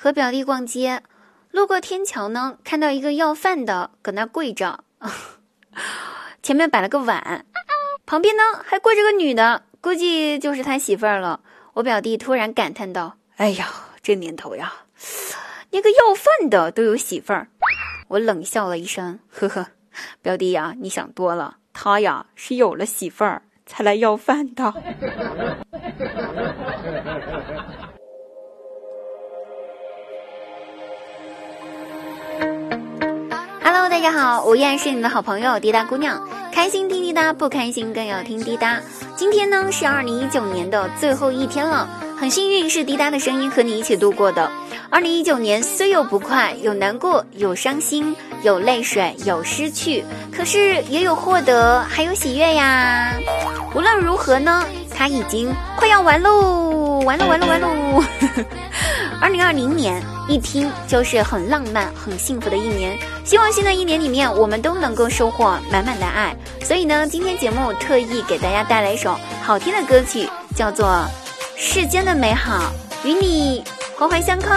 和表弟逛街，路过天桥呢，看到一个要饭的搁那跪着，前面摆了个碗，旁边呢还跪着个女的，估计就是他媳妇儿了。我表弟突然感叹道：“哎呀，这年头呀，连个要饭的都有媳妇儿。”我冷笑了一声，呵呵，表弟呀，你想多了，他呀是有了媳妇儿才来要饭的。大家好，我依然是你的好朋友滴答姑娘，开心听滴答，不开心更要听滴答。今天呢是二零一九年的最后一天了，很幸运是滴答的声音和你一起度过的。二零一九年虽有不快，有难过，有伤心，有泪水，有失去，可是也有获得，还有喜悦呀。无论如何呢，它已经快要完喽，完了完了完喽。二零二零年一听就是很浪漫、很幸福的一年，希望新的一年里面我们都能够收获满满的爱。所以呢，今天节目特意给大家带来一首好听的歌曲，叫做《世间的美好与你环环相扣》。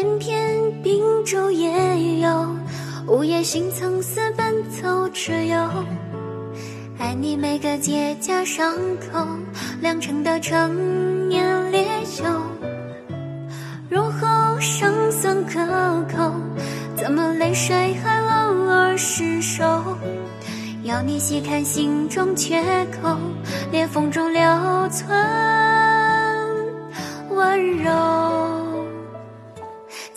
偏偏秉烛夜游午夜星层似奔走之友，爱你每个结痂伤口酿成的陈年烈酒，入喉尚算可口，怎么泪水还偶尔失守？要你细看心中缺口，裂缝中留存。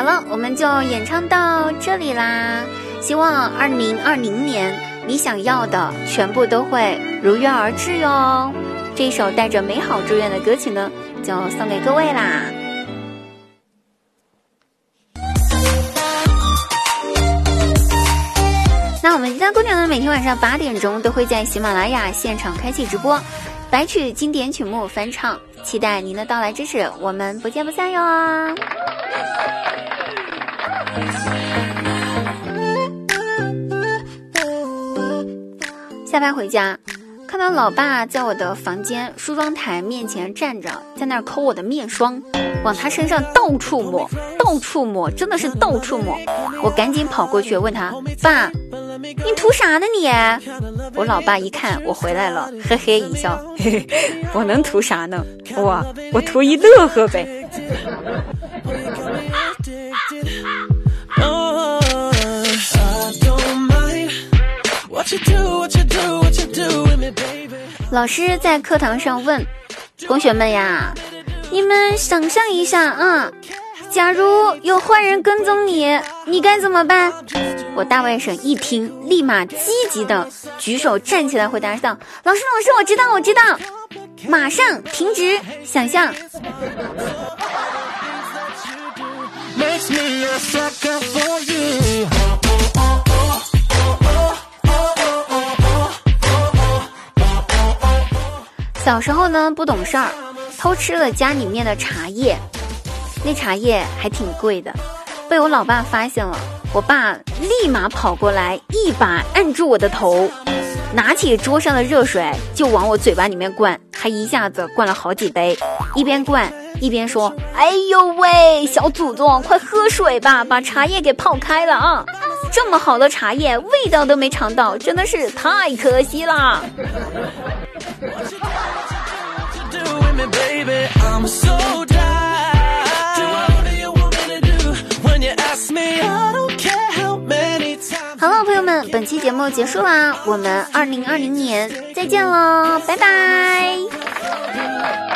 好了，我们就演唱到这里啦！希望二零二零年你想要的全部都会如约而至哟。这首带着美好祝愿的歌曲呢，就送给各位啦。那我们家姑娘呢，每天晚上八点钟都会在喜马拉雅现场开启直播，白曲经典曲目翻唱，期待您的到来支持，我们不见不散哟！下班回家，看到老爸在我的房间梳妆台面前站着，在那儿抠我的面霜，往他身上到处抹，到处抹，真的是到处抹。我赶紧跑过去问他：“爸，你涂啥呢你？”我老爸一看我回来了，嘿嘿一笑：“嘿嘿，我能涂啥呢？我我图一乐呵呗。”老师在课堂上问同学们呀：“你们想象一下啊，假如有坏人跟踪你，你该怎么办？”我大外甥一听，立马积极的举手站起来回答道：“老师，老师，我知道，我知道，马上停止想象。”小时候呢，不懂事儿，偷吃了家里面的茶叶，那茶叶还挺贵的，被我老爸发现了。我爸立马跑过来，一把按住我的头，拿起桌上的热水就往我嘴巴里面灌，还一下子灌了好几杯，一边灌一边说：“哎呦喂，小祖宗，快喝水吧，把茶叶给泡开了啊！这么好的茶叶，味道都没尝到，真的是太可惜了。”好了，们，本期节目结束啦，我们二零二零年再见喽，拜拜。